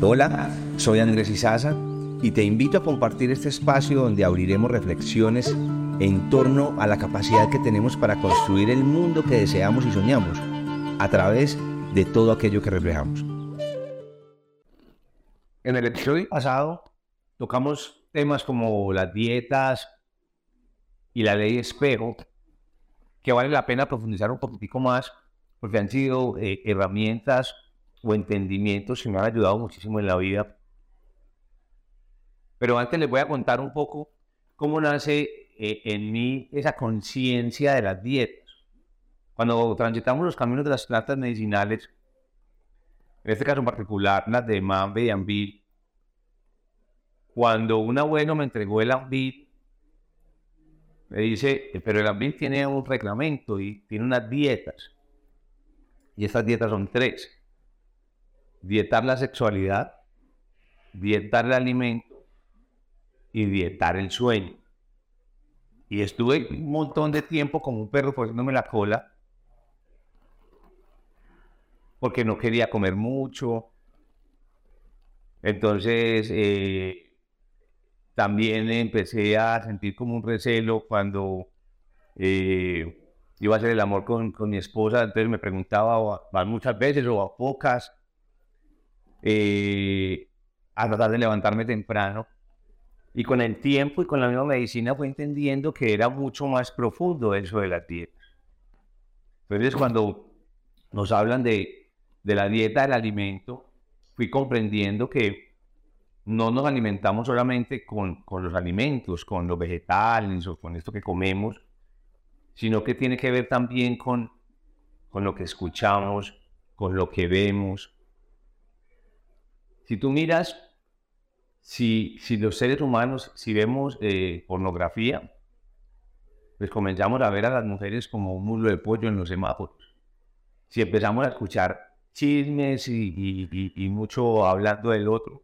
Hola, soy Andrés Izaza y te invito a compartir este espacio donde abriremos reflexiones en torno a la capacidad que tenemos para construir el mundo que deseamos y soñamos a través de todo aquello que reflejamos. En el episodio pasado tocamos temas como las dietas y la ley espejo, que vale la pena profundizar un poquitico más porque han sido eh, herramientas o entendimientos que me han ayudado muchísimo en la vida. Pero antes les voy a contar un poco cómo nace eh, en mí esa conciencia de las dietas. Cuando transitamos los caminos de las plantas medicinales, en este caso en particular, las de Mambe y Ambil, cuando un abuelo me entregó el Ambil, me dice, pero el Ambil tiene un reglamento y tiene unas dietas. Y estas dietas son tres dietar la sexualidad, dietar el alimento y dietar el sueño. Y estuve un montón de tiempo como un perro poniéndome la cola porque no quería comer mucho. Entonces, eh, también empecé a sentir como un recelo cuando eh, iba a hacer el amor con, con, mi esposa. Entonces me preguntaba, ¿van muchas veces o a pocas? Eh, a tratar de levantarme temprano. Y con el tiempo y con la misma medicina fue entendiendo que era mucho más profundo eso de la dieta. Entonces cuando nos hablan de, de la dieta del alimento, fui comprendiendo que no nos alimentamos solamente con, con, los alimentos, con los vegetales o con esto que comemos, sino que tiene que ver también con, con lo que escuchamos, con lo que vemos, si tú miras, si, si los seres humanos, si vemos eh, pornografía, pues comenzamos a ver a las mujeres como un mulo de pollo en los semáforos. Si empezamos a escuchar chismes y, y, mucho hablando del otro,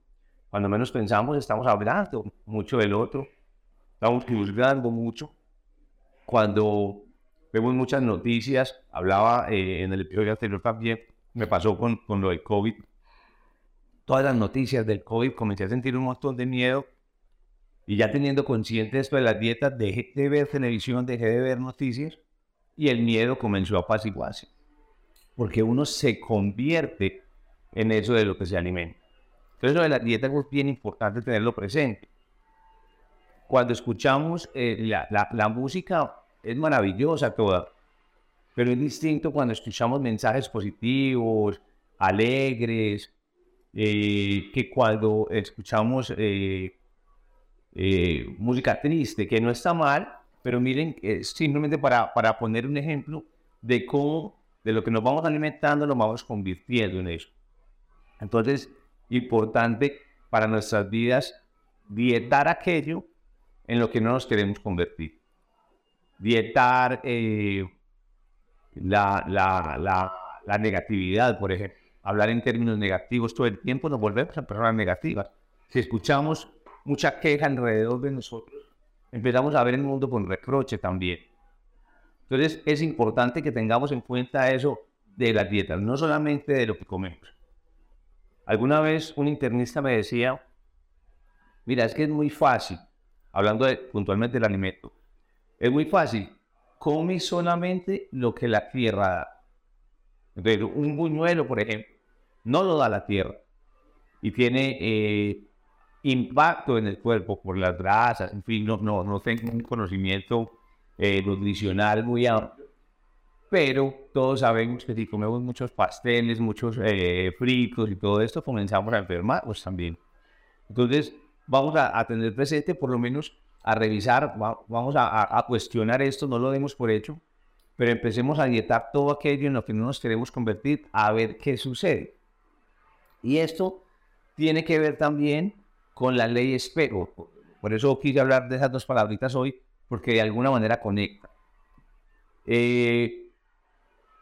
cuando menos pensamos estamos hablando mucho del otro, estamos juzgando mucho. Cuando vemos muchas noticias, hablaba eh, en el episodio anterior también, me pasó con, con lo del COVID, todas las noticias del COVID, comencé a sentir un montón de miedo y ya teniendo consciente esto de las dietas, dejé de ver televisión, dejé de ver noticias y el miedo comenzó a apaciguarse. Porque uno se convierte en eso de lo que se alimenta. Entonces, lo de las dietas es bien importante tenerlo presente. Cuando escuchamos eh, la, la, la música, es maravillosa toda, pero es distinto cuando escuchamos mensajes positivos, alegres, eh, que cuando escuchamos eh, eh, música triste, que no está mal, pero miren, simplemente para, para poner un ejemplo de cómo, de lo que nos vamos alimentando, nos vamos convirtiendo en eso. Entonces, importante para nuestras vidas dietar aquello en lo que no nos queremos convertir. Dietar la, la, la, la negatividad, por ejemplo hablar en términos negativos todo el tiempo, nos volvemos a personas negativas. Si escuchamos mucha queja alrededor de nosotros, empezamos a ver el mundo con reproche también. Entonces es importante que tengamos en cuenta eso de las dietas, no solamente de lo que comemos. Alguna vez un internista me decía, mira, es que es muy fácil, hablando de, puntualmente del alimento, es muy fácil, come solamente lo que la tierra da. Entonces, un buñuelo, por ejemplo, no lo da la tierra y tiene eh, impacto en el cuerpo por las grasas, en fin, no, no, no tengo un conocimiento eh, nutricional muy amplio, pero todos sabemos que si comemos muchos pasteles, muchos eh, fritos y todo esto, comenzamos a enfermarnos también. Entonces, vamos a, tener presente, por lo menos a revisar, vamos a, a cuestionar esto, no lo demos por hecho, pero empecemos a dietar todo aquello en lo que no nos queremos convertir a ver qué sucede. Y esto tiene que ver también con la ley espejo. Por eso quise hablar de esas dos palabritas hoy, porque de alguna manera conecta. Eh,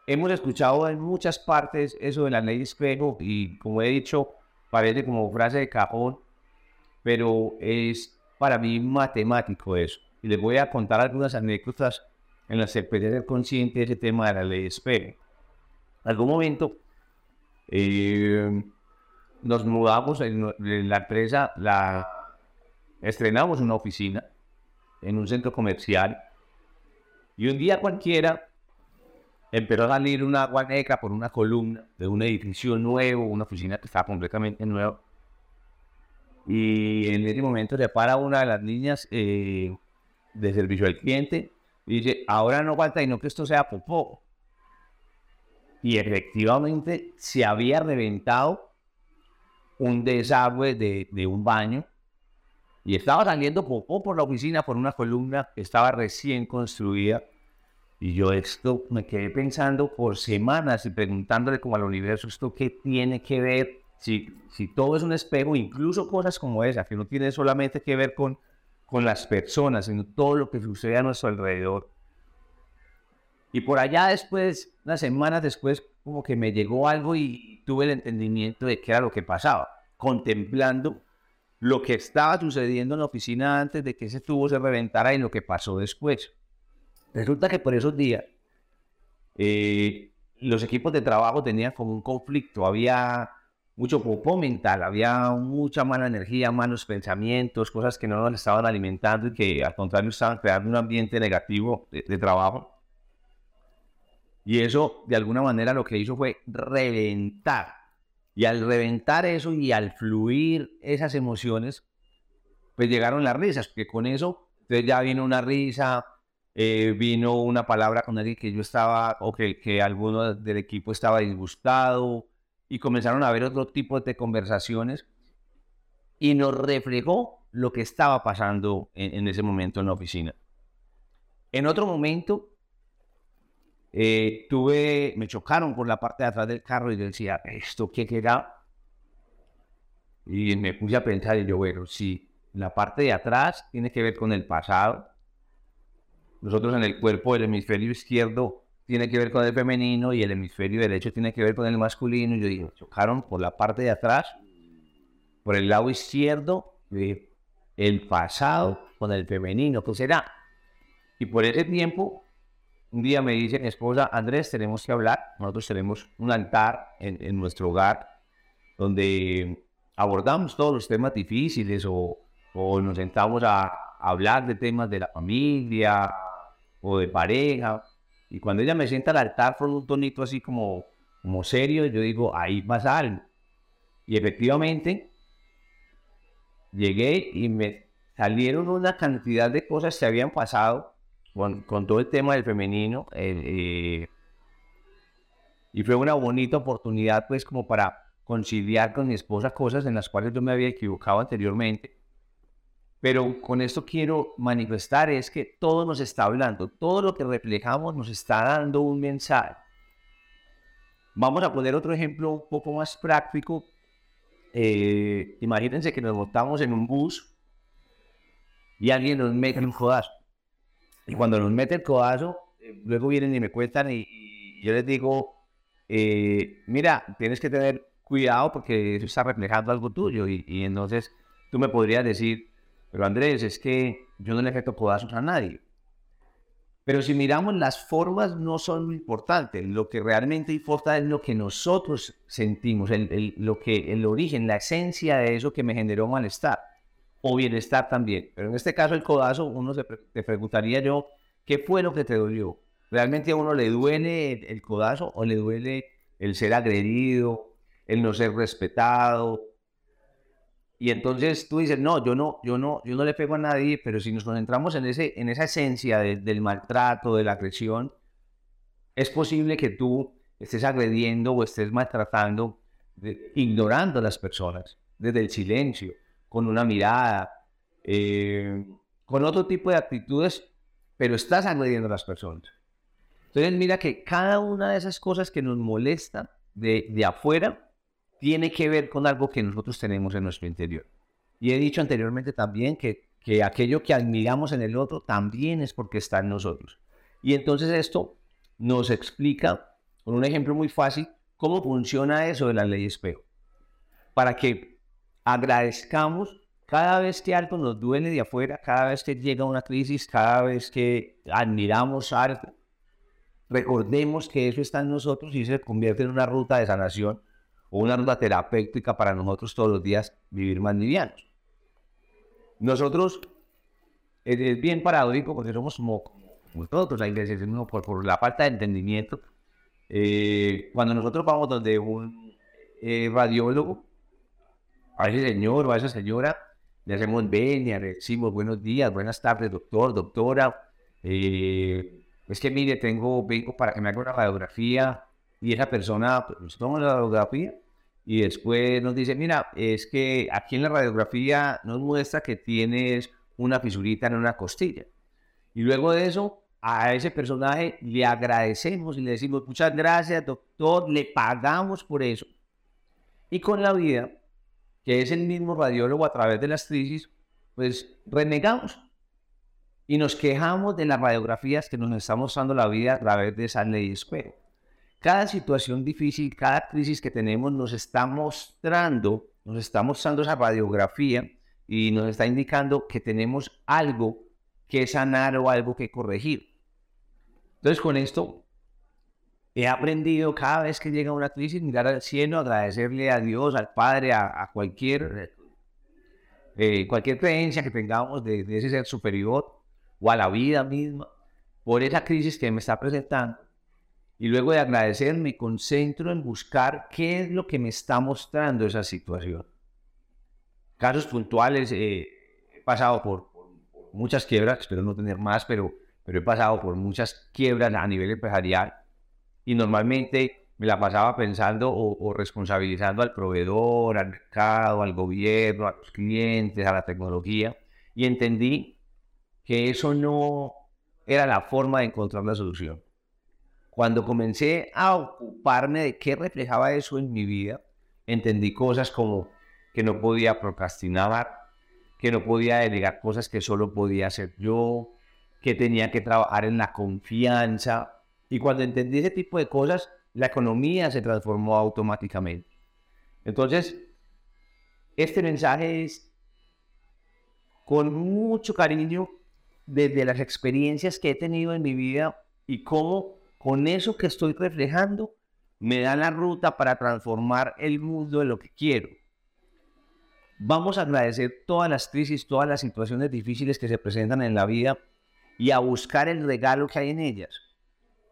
hemos escuchado en muchas partes eso de la ley espejo y como he dicho, parece como frase de cajón, pero es para mí matemático eso. Y les voy a contar algunas anécdotas en la experiencia ser consciente ese tema de la ley espejo. En algún momento, eh, nos mudamos en, la empresa, la estrenamos una oficina en un centro comercial y un día cualquiera empezó a salir una agua por una columna de un edificio nuevo, una oficina que estaba completamente nueva. Y en ese momento se para una de las niñas eh, de servicio al cliente y dice, ahora no falta y no que esto sea popó. Y efectivamente se había reventado un desagüe de, de un baño y estaba saliendo popó por la oficina por una columna que estaba recién construida. Y yo esto me quedé pensando por semanas y preguntándole como al universo, ¿esto qué tiene que ver? Si, si todo es un espejo, incluso cosas como esa, que no tiene solamente que ver con, con las personas, sino todo lo que sucede a nuestro alrededor. Y por allá después, unas semanas después, como que me llegó algo y tuve el entendimiento de qué era lo que pasaba, contemplando lo que estaba sucediendo en la oficina antes de que ese tubo se reventara y lo que pasó después. Resulta que por esos días eh, los equipos de trabajo tenían como un conflicto, había mucho popó mental, había mucha mala energía, malos pensamientos, cosas que no nos estaban alimentando y que al contrario estaban creando un ambiente negativo de trabajo. Y eso de alguna manera lo que hizo fue reventar y al reventar eso y al fluir esas emociones, pues llegaron las risas, porque con eso, entonces ya vino una risa, eh, vino una palabra con alguien que yo estaba, o que, que alguno del equipo estaba disgustado, y comenzaron a haber otro tipo de conversaciones, y nos reflejó lo que estaba pasando en, ese momento en la oficina. En otro momento, eh, tuve, me chocaron por la parte de atrás del carro y decía, ¿esto qué queda? Y me puse a pensar y yo, bueno, si la parte de atrás tiene que ver con el pasado, nosotros en el cuerpo, el hemisferio izquierdo tiene que ver con el femenino y el hemisferio derecho tiene que ver con el masculino. Y yo dije, chocaron por la parte de atrás, por el lado izquierdo, el pasado con el femenino, ¿qué será? Y por ese tiempo un día me dice mi esposa, Andrés, tenemos que hablar. Nosotros tenemos un altar en, nuestro hogar donde abordamos todos los temas difíciles o, nos sentamos a, hablar de temas de la familia o de pareja. Y cuando ella me sienta al altar con un tonito así como, como serio, yo digo, ahí pasa algo. Y efectivamente, llegué y me salieron una cantidad de cosas que habían pasado con, todo el tema del femenino. Eh, y fue una bonita oportunidad, pues, como para conciliar con mi esposa cosas en las cuales yo me había equivocado anteriormente. Pero con esto quiero manifestar es que todo nos está hablando, todo lo que reflejamos nos está dando un mensaje. Vamos a poner otro ejemplo un poco más práctico. Eh, imagínense que nos montamos en un bus y alguien nos mete un jodazo. Y cuando nos mete el codazo, eh, luego vienen y me cuentan y, yo les digo, eh, mira, tienes que tener cuidado porque eso está reflejando algo tuyo. Y, entonces tú me podrías decir, pero Andrés, es que yo no le efecto codazos a nadie. Pero si miramos, las formas no son lo importante. Lo que realmente importa es lo que nosotros sentimos, el, lo que, el origen, la esencia de eso que me generó malestar o bienestar también. Pero en este caso el codazo, uno se te preguntaría yo, ¿qué fue lo que te dolió? ¿Realmente a uno le duele el, codazo o le duele el ser agredido, el no ser respetado? Y entonces tú dices, no, yo no, yo no, yo no le pego a nadie, pero si nos concentramos en, ese, en esa esencia del maltrato, de la agresión, es posible que tú estés agrediendo o estés maltratando, ignorando a las personas desde el silencio con una mirada, eh, con otro tipo de actitudes, pero estás agrediendo a las personas. Entonces mira que cada una de esas cosas que nos molestan de, de afuera tiene que ver con algo que nosotros tenemos en nuestro interior. Y he dicho anteriormente también que, que aquello que admiramos en el otro también es porque está en nosotros. Y entonces esto nos explica con un ejemplo muy fácil cómo funciona eso de la ley espejo. Para que agradezcamos cada vez que algo nos duele de afuera, cada vez que llega una crisis, cada vez que admiramos recordemos que eso está en nosotros y se convierte en una ruta de sanación o una ruta terapéutica para nosotros todos los días vivir más livianos. Nosotros, es, bien paradójico porque somos como, todos, hay veces, por, por la falta de entendimiento. Eh, cuando nosotros vamos donde un eh, radiólogo, a ese señor o a esa señora, le hacemos venia, le decimos buenos días, buenas tardes, doctor, doctora. Eh, es que mire, tengo, vengo para que me haga una radiografía y esa persona pues, nos toma la radiografía y después nos dice, mira, es que aquí en la radiografía nos muestra que tienes una fisurita en una costilla. Y luego de eso, a ese personaje le agradecemos y le decimos, muchas gracias, doctor, le pagamos por eso. Y con la vida, que es el mismo radiólogo a través de las crisis, pues renegamos y nos quejamos de las radiografías que nos están mostrando la vida a través de esa ley espejo. Cada situación difícil, cada crisis que tenemos nos está mostrando, nos está mostrando esa radiografía y nos está indicando que tenemos algo que sanar o algo que corregir. Entonces con esto he aprendido cada vez que llega una crisis, mirar al cielo, agradecerle a Dios, al Padre, a, cualquier, eh, cualquier creencia que tengamos de, ese ser superior o a la vida misma por esa crisis que me está presentando. Y luego de agradecer, me concentro en buscar qué es lo que me está mostrando esa situación. Casos puntuales, eh, he pasado por, muchas quiebras, espero no tener más, pero, pero he pasado por muchas quiebras a nivel empresarial y normalmente me la pasaba pensando o, responsabilizando al proveedor, al mercado, al gobierno, a los clientes, a la tecnología y entendí que eso no era la forma de encontrar la solución. Cuando comencé a ocuparme de qué reflejaba eso en mi vida, entendí cosas como que no podía procrastinar, que no podía delegar cosas que solo podía hacer yo, que tenía que trabajar en la confianza, y cuando entendí ese tipo de cosas, la economía se transformó automáticamente. Entonces, este mensaje es con mucho cariño desde las experiencias que he tenido en mi vida y cómo con eso que estoy reflejando me da la ruta para transformar el mundo en lo que quiero. Vamos a agradecer todas las crisis, todas las situaciones difíciles que se presentan en la vida y a buscar el regalo que hay en ellas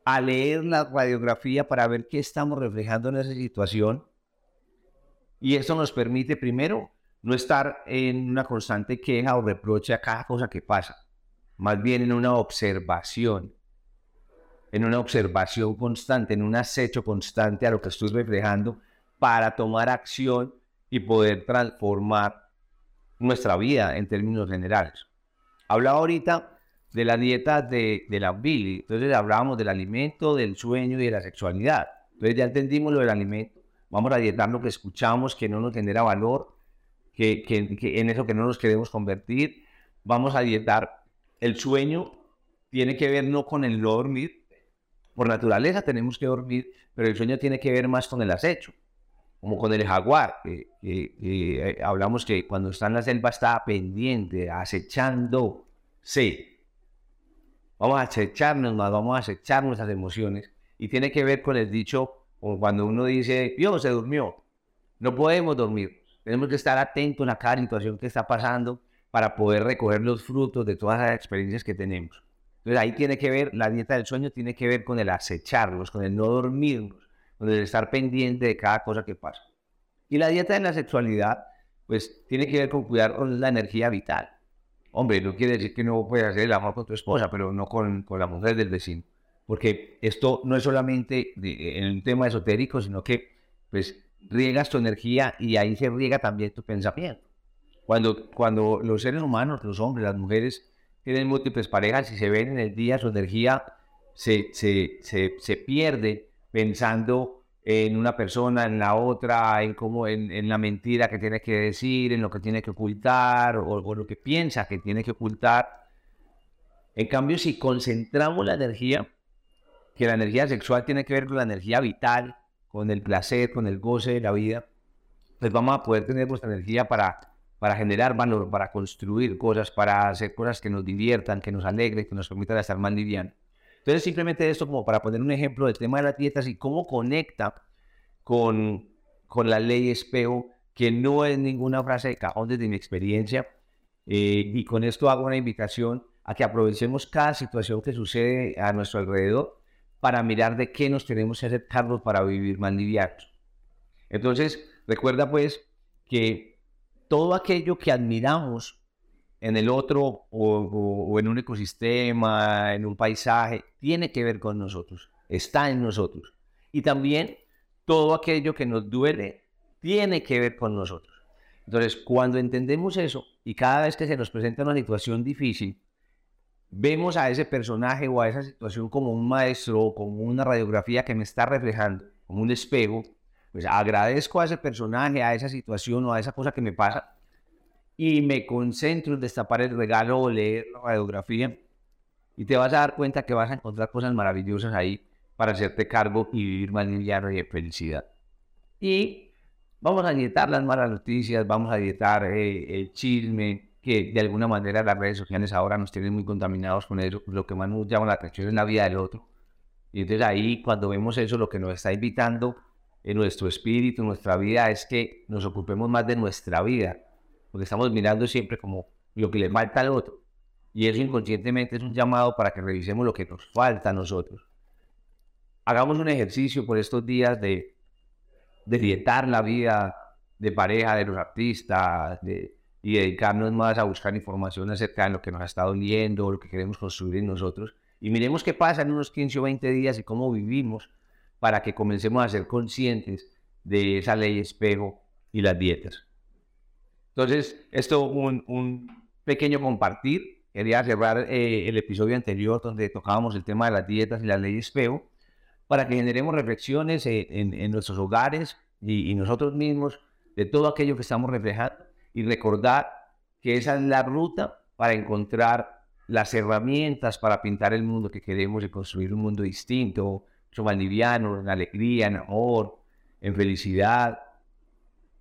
a leer la radiografía para ver qué estamos reflejando en esa situación. Y eso nos permite, primero, no estar en una constante queja o reproche a cada cosa que pasa, más bien en una observación, en una observación constante, en un acecho constante a lo que estoy reflejando para tomar acción y poder transformar nuestra vida en términos generales. Hablaba ahorita de la dieta de, de la Billy. Entonces hablábamos del alimento, del sueño y de la sexualidad. Entonces ya entendimos lo del alimento. Vamos a dietar lo que escuchamos, que no nos genera valor, que, que, en eso que no nos queremos convertir. Vamos a dietar el sueño. Tiene que ver no con el dormir. Por naturaleza tenemos que dormir, pero el sueño tiene que ver más con el acecho como con el jaguar, eh, hablamos que cuando está en la selva está pendiente, acechando, sí, vamos a acecharnos más, vamos a acechar nuestras emociones. Y tiene que ver con el dicho, o cuando uno dice, Dios se durmió. No podemos dormir. Tenemos que estar atentos a cada situación que está pasando para poder recoger los frutos de todas las experiencias que tenemos. Entonces ahí tiene que ver, la dieta del sueño tiene que ver con el acecharnos, con el no dormirnos, con el estar pendiente de cada cosa que pasa. Y la dieta de la sexualidad, pues tiene que ver con cuidar la energía vital. Hombre, no quiere decir que no puedas hacer el amor con tu esposa, pero no con, con la mujer del vecino. Porque esto no es solamente en un tema esotérico, sino que pues riegas tu energía y ahí se riega también tu pensamiento. Cuando, cuando los seres humanos, los hombres, las mujeres, tienen múltiples parejas y se ven en el día, su energía se, se, se, se pierde pensando en una persona, en la otra, en cómo, en, la mentira que tiene que decir, en lo que tiene que ocultar o, lo que piensa que tiene que ocultar. En cambio, si concentramos la energía, que la energía sexual tiene que ver con la energía vital, con el placer, con el goce de la vida, pues vamos a poder tener nuestra energía para, para generar valor, para construir cosas, para hacer cosas que nos diviertan, que nos alegren, que nos permitan estar más livianos. Entonces, simplemente esto como para poner un ejemplo del tema de las dietas y cómo conecta con, con la ley espejo, que no es ninguna frase de cajón desde mi experiencia. Eh, y con esto hago una invitación a que aprovechemos cada situación que sucede a nuestro alrededor para mirar de qué nos tenemos que hacer cargo para vivir más livianos. Entonces, recuerda pues que todo aquello que admiramos en el otro o, en un ecosistema, en un paisaje, tiene que ver con nosotros, está en nosotros. Y también todo aquello que nos duele tiene que ver con nosotros. Entonces, cuando entendemos eso y cada vez que se nos presenta una situación difícil, vemos a ese personaje o a esa situación como un maestro o como una radiografía que me está reflejando, como un espejo, pues agradezco a ese personaje, a esa situación o a esa cosa que me pasa y me concentro en destapar el regalo o leer la radiografía y te vas a dar cuenta que vas a encontrar cosas maravillosas ahí para hacerte cargo y vivir más liviano y de felicidad. Y vamos a dietar las malas noticias, vamos a dietar eh, el chisme, que de alguna manera las redes sociales ahora nos tienen muy contaminados con eso, lo que más nos llama la atención es la vida del otro. Y entonces ahí cuando vemos eso, lo que nos está invitando en nuestro espíritu, en nuestra vida, es que nos ocupemos más de nuestra vida, porque estamos mirando siempre como lo que le falta al otro. Y eso inconscientemente es un llamado para que revisemos lo que nos falta a nosotros. Hagamos un ejercicio por estos días de, de dietar la vida de pareja de los artistas, de, y dedicarnos más a buscar información acerca de lo que nos ha estado doliendo, lo que queremos construir en nosotros. Y miremos qué pasa en unos 15 o 20 días y cómo vivimos para que comencemos a ser conscientes de esa ley espejo y las dietas. Entonces, esto un, un pequeño compartir. Quería cerrar eh, el episodio anterior donde tocábamos el tema de las dietas y la ley espejo para que generemos reflexiones en, nuestros hogares y, y nosotros mismos de todo aquello que estamos reflejando y recordar que esa es la ruta para encontrar las herramientas para pintar el mundo que queremos y construir un mundo distinto, mucho en alegría, en amor, en felicidad.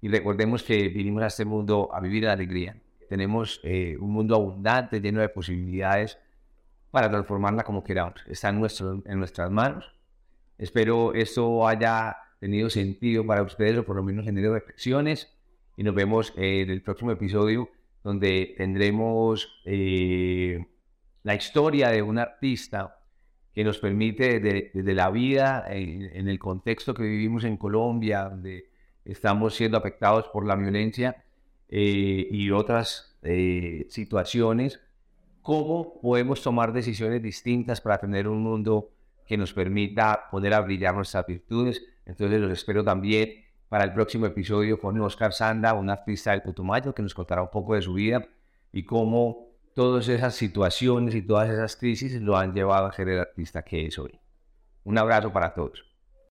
Y recordemos que vinimos a este mundo a vivir en alegría. Tenemos eh, un mundo abundante, lleno de posibilidades para transformarla como queramos. Está en, nuestro, en nuestras manos. Espero esto haya tenido sentido para ustedes o por lo menos genere reflexiones y nos vemos en el próximo episodio donde tendremos eh, la historia de un artista que nos permite desde, la vida, en, el contexto que vivimos en Colombia, donde estamos siendo afectados por la violencia eh, y otras eh, situaciones, cómo podemos tomar decisiones distintas para tener un mundo que nos permita poder brillar nuestras virtudes. Entonces los espero también para el próximo episodio con Oscar Sanda, un artista del Putumayo, que nos contará un poco de su vida y cómo todas esas situaciones y todas esas crisis lo han llevado a ser el artista que es hoy. Un abrazo para todos.